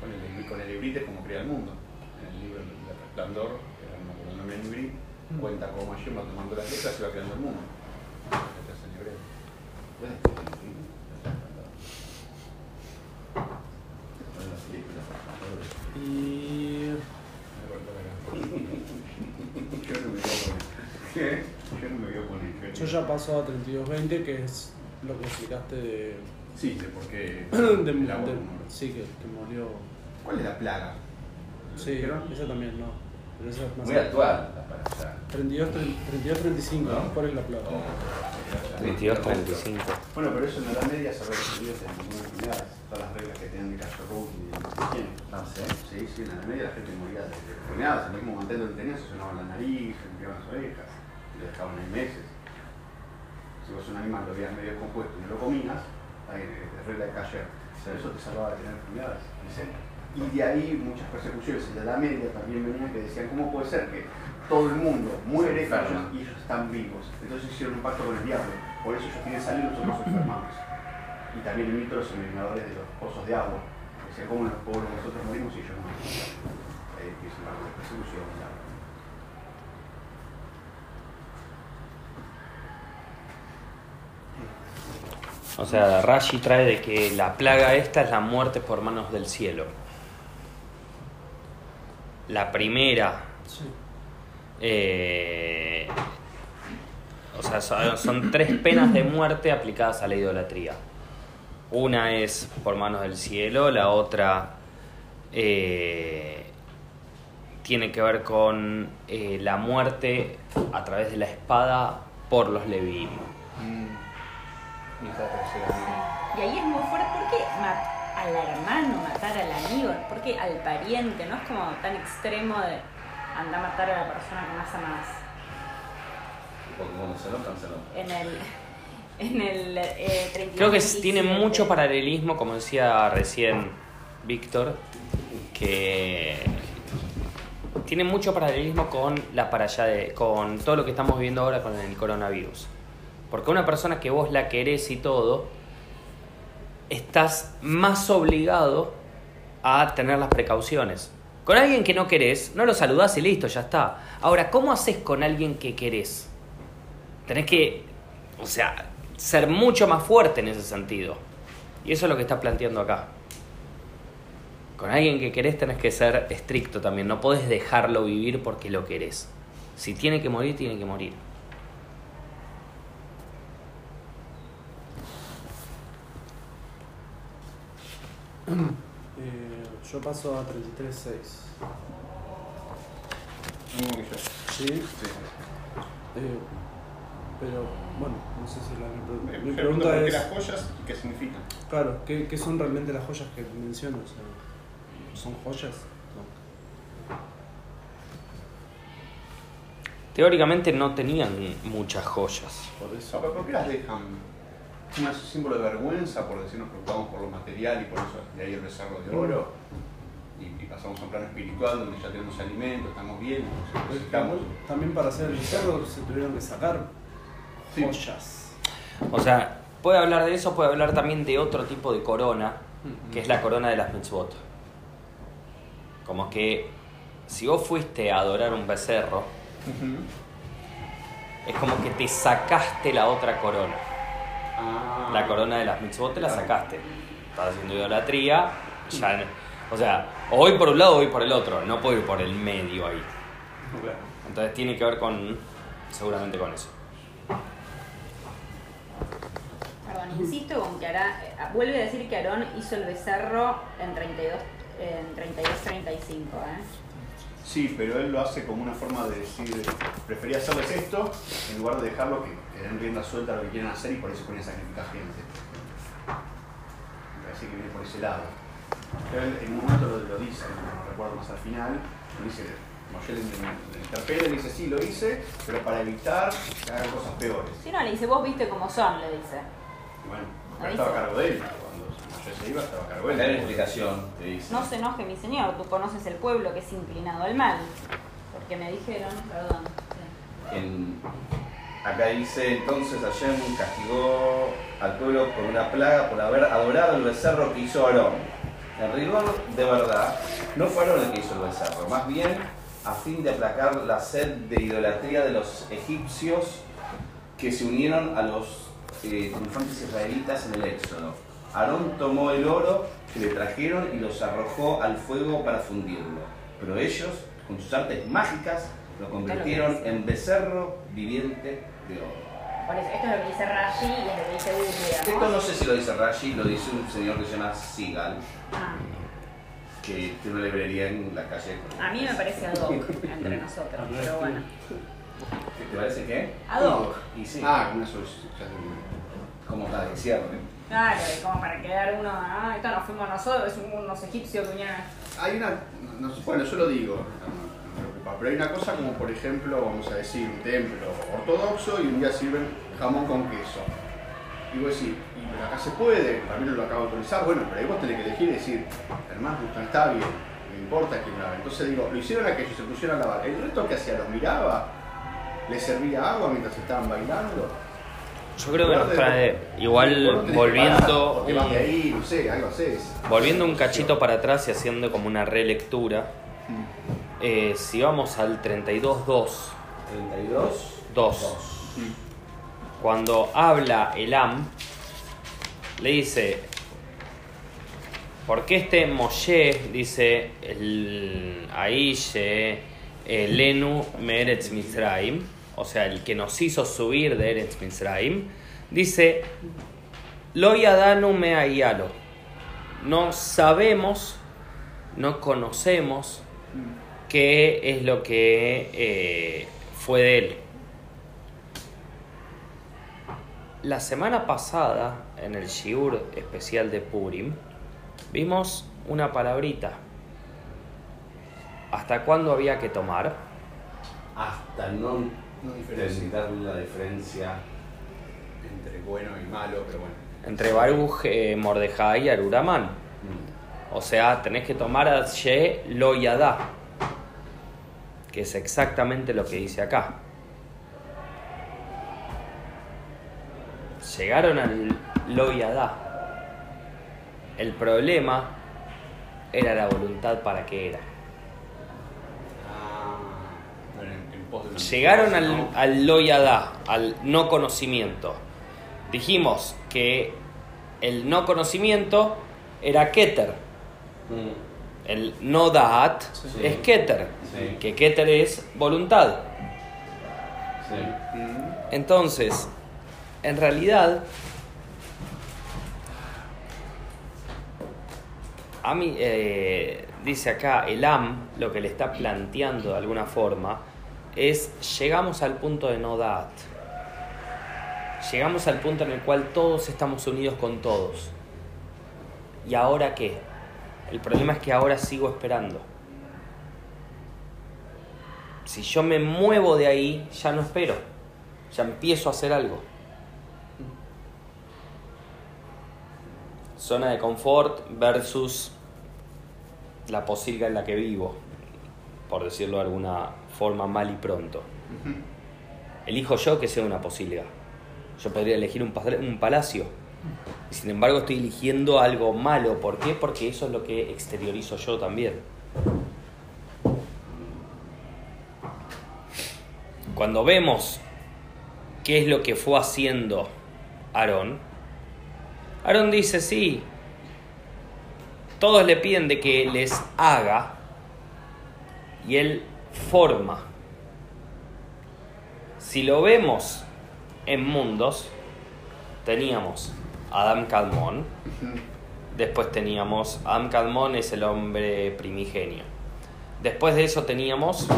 Con el, con el es como crea el mundo. En el libro del Resplandor, que era no el nombre en Ibrit, cuenta cómo Hashem va tomando las letras y va creando el mundo. Letras en hebreo. Y Me cortó la Yo no me voy a poner. ¿Qué? Yo no me voy a poner. yo ya paso a 3220, que es lo que explicaste de. Sí, de por qué. de, el agua de- como- sí, que, que murió. ¿Cuál es la plaga? Sí, esa también no. Pero esa es más Muy actual la parashá. 32, 32, 35, ¿No? ¿cuál es la plata? 22, 35. Bueno, pero eso en la Edad Media se había recibido en ninguna. Todas las reglas que tenían de Kashrut y de. Ah, sí. Sí, sí, en la Edad Media la gente moría de de enfermedades. El mismo mantelo que tenía se sonaban la nariz, se limpiaban las orejas, y lo dejaban ahí meses. Si vos un animal lo veías medio compuesto y no lo comías, ahí es regla de. Pero eso te salvaba de tener enfermedades. Y de ahí muchas persecuciones en la Edad Media también venían que decían, ¿cómo puede ser que todo el mundo muere y ellos, y ellos están vivos? Entonces hicieron un pacto con el diablo. Por eso ellos tienen salud y nosotros enfermamos. Y también imito los envenenadores de los pozos de agua. Decían, ¿cómo los pobres nosotros morimos y ellos no? Ahí empieza la persecución. ya. O sea, Rashi trae de que la plaga esta es la muerte por manos del cielo. La primera, Sí. eh, o sea, son, son tres penas de muerte aplicadas a la idolatría. Una es por manos del cielo, la otra eh, tiene que ver con eh, la muerte a través de la espada por los levín. Y esta tercera, Y ahí es muy fuerte. ¿Por qué ma- al hermano matar al amigo? ¿Por qué al pariente? No es como tan extremo de andar a matar a la persona que más amas. Porque cuando se enojan, se enojan. En el. En el. Eh, 32, Creo que es- 27. tiene mucho paralelismo, como decía recién Víctor, que tiene mucho paralelismo con la para allá de, con todo lo que estamos viviendo ahora con el coronavirus. Porque una persona que vos la querés y todo, estás más obligado a tener las precauciones. Con alguien que no querés, no lo saludás y listo, ya está. Ahora, ¿cómo haces con alguien que querés? Tenés que, o sea, ser mucho más fuerte en ese sentido. Y eso es lo que está planteando acá. Con alguien que querés tenés que ser estricto también. No podés dejarlo vivir porque lo querés. Si tiene que morir, tiene que morir. Eh, yo paso a 33.6. mismo que yo. ¿Sí? Sí. Eh, pero, bueno, no sé si la mi, pre- mi pregunta por qué es, las joyas y qué significan. claro, ¿qué, qué son realmente las joyas que menciono? O sea, ¿Son joyas? Teóricamente no tenían muchas joyas. Por eso. ¿Por qué las dejan? Es un símbolo de vergüenza por decir nos preocupamos por lo material y por eso de ahí el becerro de oro. Y, y pasamos a un plano espiritual donde ya tenemos alimento, estamos bien, nos necesitamos. También para hacer el becerro se tuvieron que sacar Sí. joyas. O sea, puede hablar de eso, puede hablar también de otro tipo de corona, que es la corona de las mitzvot. Como que si vos fuiste a adorar un becerro, es como que te sacaste la otra corona. Ah. La corona de las mitzvot te la sacaste. Estás haciendo idolatría, ya no- O sea, o voy por un lado o voy por el otro, no puedo ir por el medio ahí. Claro. Entonces tiene que ver con, seguramente con eso. Perdón, insisto con que Arán, eh, vuelve a decir que Aarón hizo el becerro en 32, en 32-35, ¿eh? Sí, pero él lo hace como una forma de decir, prefería hacerles esto en lugar de dejarlo que, que den rienda suelta a lo que quieren hacer y por eso ponen sacrificar gente. Me parece que viene por ese lado. Pero él en un momento lo, lo dice, no recuerdo más al final, lo dice, Moshe le, le- le interpela y le dice, sí, lo hice, pero para evitar que hagan cosas peores. Si no, le dice, vos viste cómo son, le dice. Y bueno, acá estaba a cargo de él, Moshe se iba estaba a cargo de Acá hay una él. explicación que dice. No se enoje mi señor, tú conoces el pueblo que es inclinado al mal. Porque me dijeron, perdón. sí. En- acá dice entonces Hashem castigó al pueblo por una plaga por haber adorado el becerro que hizo Aarón. En rigor de verdad, no fue Aarón el que hizo el becerro, más bien a fin de aplacar la sed de idolatría de los egipcios que se unieron a los eh, triunfantes israelitas en el Éxodo. Aarón tomó el oro que le trajeron y los arrojó al fuego para fundirlo. Pero ellos, con sus artes mágicas, lo convirtieron en becerro viviente de oro. Por eso, esto es lo que dice Rashi y es lo que dice Biblia. Esto no sé si lo dice Rashi, lo dice un señor que se llama Sigal. Ah, que tiene una librería en la calle. A mí me parece ad hoc entre nosotros, pero bueno. ¿Qué ¿Te parece qué? Ad hoc. Y sí, Ah, una solución. como está de cierre. Claro, como para quedar uno, ah, esto no fuimos nosotros, es unos egipcios que. Hay una. no- no bueno, yo lo digo. no, no Pero hay una cosa como, por ejemplo, vamos a decir, un templo ortodoxo y un día sirven jamón con queso. Y vos decís, y pero acá se puede, también lo acabo de autorizar, bueno, pero ahí vos tenés que elegir y decir, hermano, no está bien, no importa quién lave. Entonces digo, lo hicieron aquello, se pusieron a lavar. El resto que hacía, los miraba, les servía agua mientras estaban bailando. Yo creo que nos trae, igual volviendo, Porque haces. volviendo un cachito para atrás y haciendo como una relectura, eh, si vamos al 32.2, 32. 2. Cuando habla Elam, le dice, ¿por qué este Moshe dice el Aishe Elenu Meretz Mizraim? O sea, el que nos hizo subir de Eretz Mizraim, dice, Lo yadanu me ayalo. No sabemos, no conocemos qué es lo que eh, fue de él. La semana pasada, en el Shiur especial de Purim, vimos una palabrita. ¿Hasta cuándo había que tomar? Hasta no Necesitar la diferencia. Entre bueno y malo, pero bueno. Entre Baruch, eh, Mordejai y Aruramán. Mm. O sea, tenés que tomar a She lo que es exactamente lo que dice acá. Llegaron al lo yadá. El problema era la voluntad para qué era. Ah, bueno, en, en pos de una Llegaron al, ¿no? al no conocimiento. Dijimos que el no conocimiento era Keter. Mm. El no da'at Sí. es Keter, Sí. que Keter es voluntad. Sí. Mm. Entonces, en realidad, a mí, eh, dice acá, el AM, lo que le está planteando de alguna forma, es llegamos al punto de no da'at. Llegamos al punto en el cual todos estamos unidos con todos. ¿Y ahora qué? El problema es que ahora sigo esperando. Si yo me muevo de ahí, ya no espero. Ya empiezo a hacer algo. Zona de confort versus la posilga en la que vivo, por decirlo de alguna forma mal y pronto. Elijo yo que sea una posilga. Yo podría elegir un, pa- un palacio. Y sin embargo estoy eligiendo algo malo. ¿Por qué? Porque eso es lo que exteriorizo yo también. Cuando vemos qué es lo que fue haciendo Aarón, Aarón dice, sí, todos le piden de que les haga y él forma. Si lo vemos en mundos, teníamos Adam Kadmon, después teníamos Adam Kadmon es el hombre primigenio. Después de eso teníamos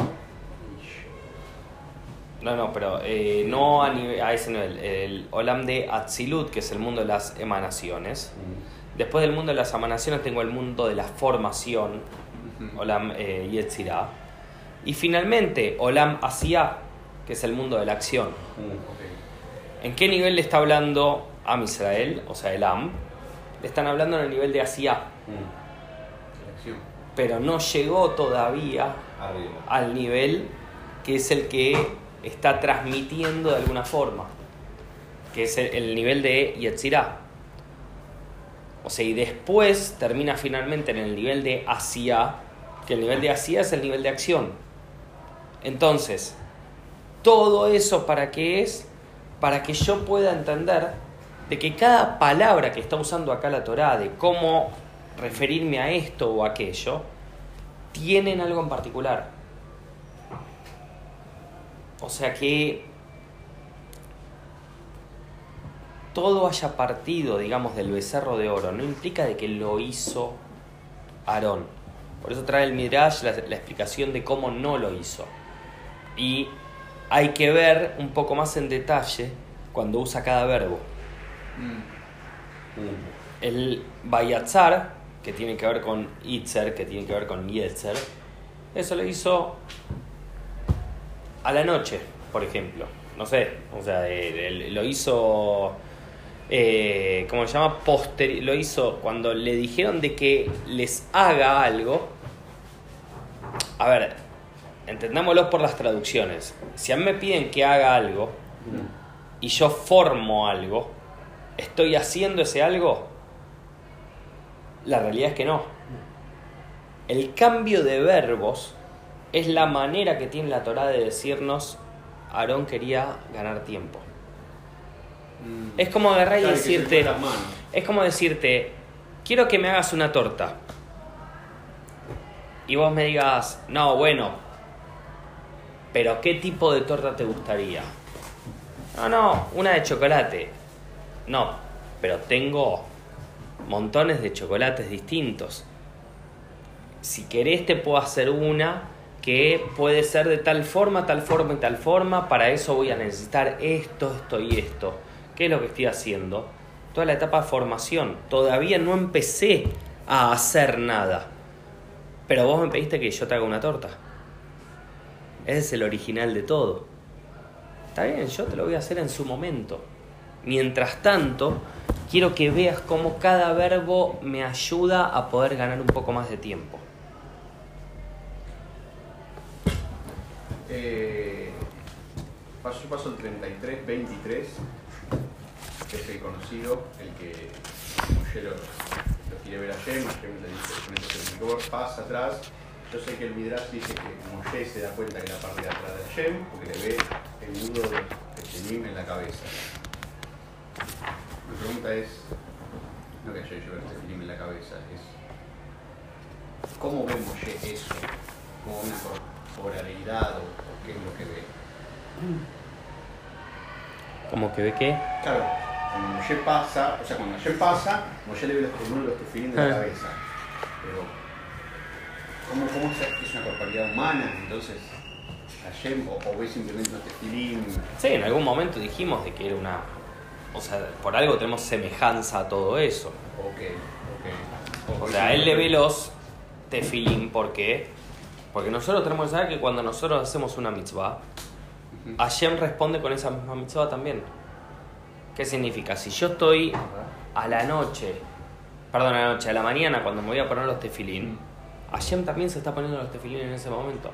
no, no, pero eh, no a, nivel- a ese nivel. El Olam de Atzilut, que es el mundo de las emanaciones. Después del mundo de las emanaciones tengo el mundo de la formación, Olam eh, Yetzirah. Y finalmente, Olam Asiá, que es el mundo de la acción. Mm. ¿En qué nivel le está hablando Am Israel, o sea, el Am? Le están hablando en el nivel de Asiá, Mm. Pero no llegó todavía Arriba. al nivel que es el que está transmitiendo de alguna forma, que es el, el nivel de Yetzirah. O sea, y después termina finalmente en el nivel de Asiá, que el nivel de Asiá es el nivel de acción. Entonces, todo eso para qué es? Para que yo pueda entender de que cada palabra que está usando acá la Torá, de cómo referirme a esto o aquello, tienen algo en particular. O sea que todo haya partido, digamos, del becerro de oro, no implica de que lo hizo Aarón. Por eso trae el Midrash la, la explicación de cómo no lo hizo. Y hay que ver un poco más en detalle cuando usa cada verbo. El Bayatzar, que tiene que ver con Itzer, que tiene que ver con Yetzer, eso lo hizo a la noche, por ejemplo. No sé, o sea, lo hizo, eh, ¿cómo se llama? Posteri lo hizo cuando le dijeron de que les haga algo. A ver, entendámoslo por las traducciones. Si a mí me piden que haga algo y yo formo algo, ¿estoy haciendo ese algo? La realidad es que no. El cambio de verbos es la manera que tiene la Torah de decirnos Aarón quería ganar tiempo. Es como agarrar y Claro, decirte, es como decirte, quiero que me hagas una torta. Y vos me digas, no, bueno, pero ¿qué tipo de torta te gustaría? No, no, una de chocolate. No, pero tengo montones de chocolates distintos. Si querés te puedo hacer una que puede ser de tal forma, tal forma y tal forma. Para eso voy a necesitar esto, esto y esto. ¿Qué es lo que estoy haciendo? Toda la etapa de formación. Todavía no empecé a hacer nada. Pero vos me pediste que yo te haga una torta. Ese es el original de todo. Está bien, yo te lo voy a hacer en su momento. Mientras tanto, quiero que veas cómo cada verbo me ayuda a poder ganar un poco más de tiempo. Eh, paso, yo paso el 33, 23, que es el conocido, el que Moshe lo, lo quiere ver a Shem, Shem le dice, pasa atrás. Yo sé que el Midrash dice que Moshe se da cuenta que la parte de atrás de Shem, porque le ve el nudo de, Shenim en la cabeza. Mi pregunta es, no que yo lleve Shenim en la cabeza, es ¿cómo ve Moshe eso? ¿Como una corporalidad o, qué es lo que ve? Como que ve que... Claro, cuando Moshe pasa, o sea, cuando Hashem pasa, Moshe le ve los, uno de los tefilín de la Ah. cabeza. Pero, ¿cómo, cómo es, es una corporalidad humana? Entonces, Hashem, o, o ve simplemente unos tefilín. Sí, en algún momento dijimos de que era una... O sea, por algo tenemos semejanza a todo eso. Ok, ok. O sea, él le ve los tefilín, ¿por qué? Porque nosotros tenemos que saber que cuando nosotros hacemos una mitzvah, Ujú. Hashem responde con esa misma mitzvah también. ¿Qué significa? Si yo estoy a la noche, perdón, a la noche, a la mañana cuando me voy a poner los tefilín, Hashem también se está poniendo los tefilín en ese momento.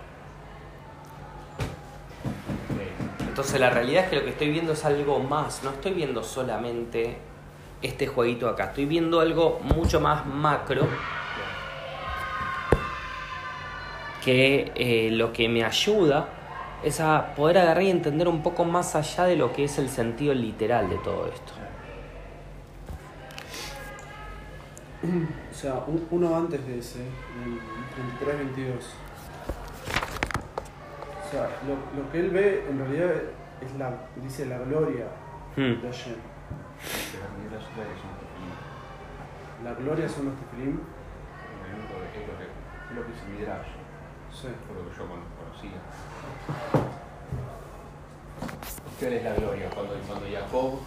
Entonces la realidad es que lo que estoy viendo es algo más, no estoy viendo solamente este jueguito acá, estoy viendo algo mucho más macro que eh, lo que me ayuda es a poder agarrar y entender un poco más allá de lo que es el sentido literal de todo esto. O sea, un- uno antes de ese, el 33-22. O sea, lo, lo que él ve en realidad es la, dice la gloria Hmm. de Hashem. Tefilín. La gloria son los tefilim. Es lo que- es lo que- Midrash, Sí. por lo que yo cono- conocía. ¿Qué es la gloria? Cuando, cuando Jacob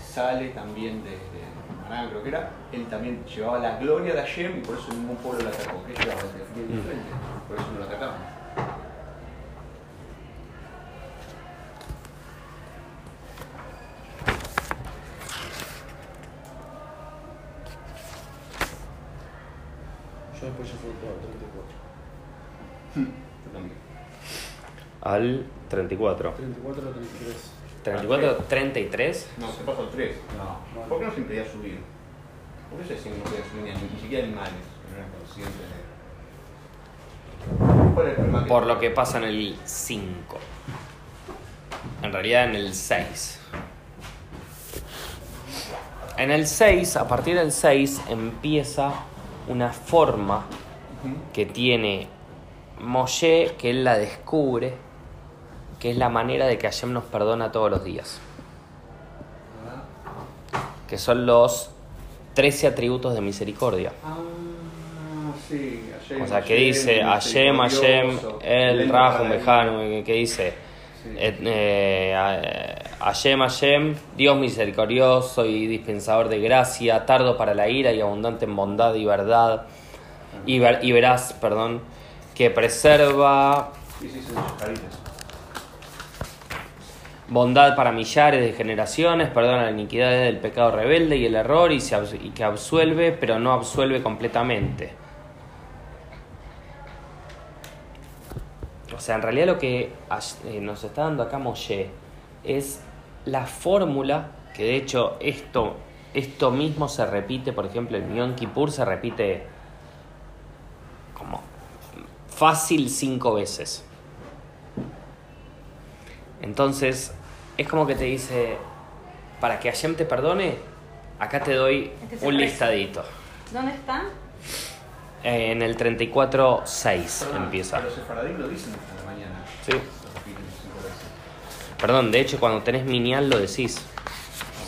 sale también de, de Arán, creo que era, él también llevaba la gloria de Hashem y por eso ningún pueblo lo atacó. ¿Qué llevaba? El Mm. diferente, por eso no lo atacaban. Yo después ya fue todo, 34. Yo también. Al 34. 34 o 33. 34, 33. No, se pasó al 3. No. ¿Por qué no se impedía subir? ¿Por qué se decía que no podía subir ni, ni siquiera animales que no eran conscientes de ¿Cuál es el problema Por lo que pasa en el 5. En realidad en el 6. En el 6, a partir del 6, empieza una forma que tiene Moshe, que él la descubre, que es la manera de que Hashem nos perdona todos los días. Que son los 13 atributos de misericordia. Ah, sí, O sea, que dice Hashem, Hashem, El, Rahum, Behanu, que dice eh, eh, Hashem, Hashem, Dios misericordioso y dispensador de gracia, tardo para la ira y abundante en bondad y verdad, y, ver- y verás, perdón, que preserva Sí, sí. Bondad para millares de generaciones, perdona la iniquidad del pecado rebelde y el error y, que absuelve, pero no absuelve completamente. O sea, en realidad lo que eh, nos está dando acá Moshe es la fórmula, que de hecho esto, esto mismo se repite, por ejemplo, en Yom Kippur se repite como fácil cinco veces. Entonces, es como que te dice, para que Hashem te perdone, acá te doy Este un listadito. ¿Dónde está? Eh, en el 34.6 Perdón, empieza. Pero los sefaradín lo dicen a la mañana. Sí. Perdón, de hecho cuando tenés minial lo decís.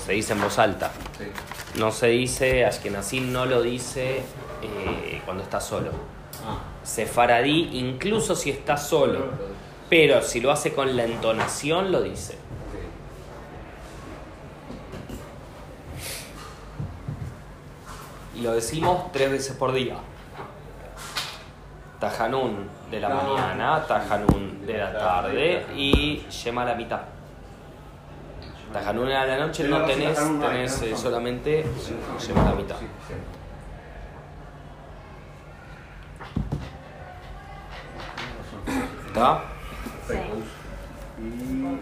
Se dice en voz alta. Sí. No se dice, Ashkenazí no lo dice eh, cuando está solo. Ah. Sefaradí, incluso si está solo, pero si lo hace con la entonación, lo dice. Y lo decimos tres veces por día. Tajanún de la mañana, Tajanún de la tarde y Yema a la mitad. Tajanún a la noche no tenés, tenés eh, solamente Yema a la mitad. ¿Está? Perfecto. Y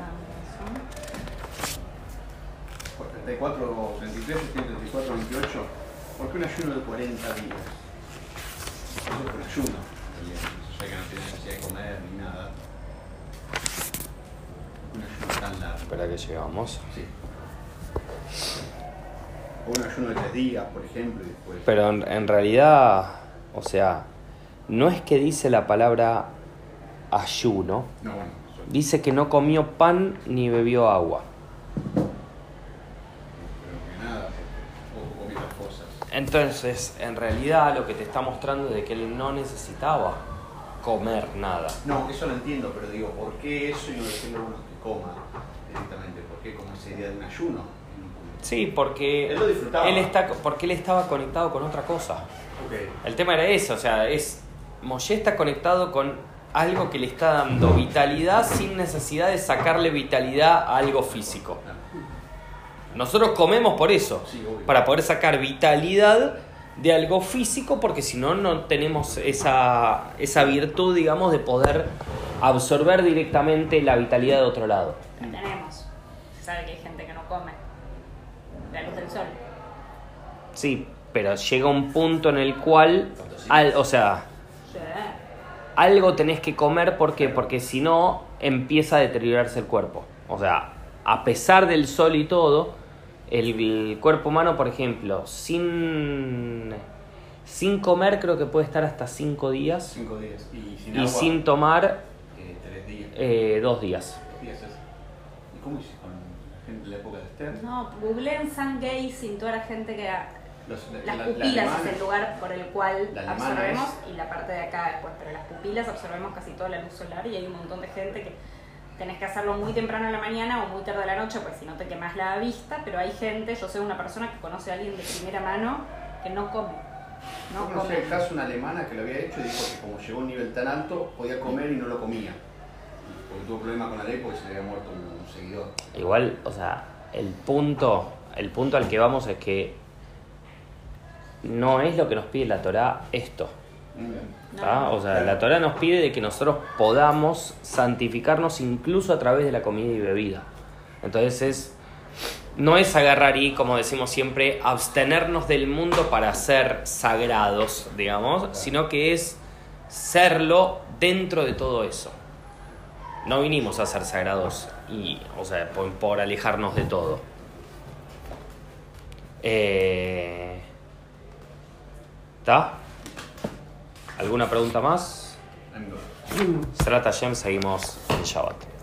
34, 33, 34, 28. ¿Por qué un ayuno de 40 días? Eso es un ayuno. Ya que no tiene necesidad de comer ni nada. Un ayuno tan largo. Espera que llegamos. Sí. O un ayuno de 3 días, por ejemplo, y después. Pero en, en realidad, o sea, no es que dice la palabra ayuno, No, bueno, dice que no comió pan ni bebió agua. creo que nada, o comí otras cosas. Entonces, en realidad lo que te está mostrando es de que él no necesitaba comer nada. No, eso lo entiendo, pero digo, ¿por qué eso y no decirle a uno que coma directamente? ¿Por qué como esa idea de un ayuno? Sí, porque Él lo disfrutaba. él está, porque él estaba conectado con otra cosa. Ok. El tema era eso, o sea, es Moshe está conectado con algo que le está dando vitalidad sin necesidad de sacarle vitalidad a algo físico. Nosotros comemos por eso, Sí, para poder sacar vitalidad de algo físico, porque si no, no tenemos esa, esa virtud, digamos, de poder absorber directamente la vitalidad de otro lado. La tenemos. Se sabe que hay gente que no come. La luz del sol. Sí, pero llega un punto en el cual, al- o sea, Sí. algo tenés que comer, ¿por qué? Porque si no, empieza a deteriorarse el cuerpo. O sea, a pesar del sol y todo, el, el cuerpo humano, por ejemplo, sin, sin comer creo que puede estar hasta 5 días 5 días. Y sin y agua, sin tomar eh, tres días. eh, 2 días. Dos días. ¿Y cómo hiciste con la gente de la época de Esther? No, googleen San Gazing, toda la gente que... Los- la- Las la- la pupilas alemana- es el lugar por el cual La absorbemos es- y la parte de acá después, pero las pupilas absorbemos casi toda la luz solar y hay un montón de gente que tenés que hacerlo muy temprano en la mañana o muy tarde a la noche, pues si no te quemas la vista, pero hay gente, yo sé una persona que conoce a alguien de primera mano que no come. No Yo conocí come. el caso de una alemana que lo había hecho y dijo que como llegó a un nivel tan alto podía comer y no lo comía. Porque tuvo problemas con la ley porque se le había muerto un, un seguidor. Igual, o sea, el punto, el punto al que vamos es que no es lo que nos pide la Torá esto. Mm. ¿tá? No. O sea, la Torah nos pide de que nosotros podamos santificarnos incluso a través de la comida y bebida. Entonces es, no es agarrar y, como decimos siempre, abstenernos del mundo para ser sagrados, digamos, sino que es serlo dentro de todo eso. No vinimos a ser sagrados y, o sea, por, por alejarnos de todo. Eh, ¿Está? ¿Alguna pregunta más? Será Hashem, seguimos en Shabbat.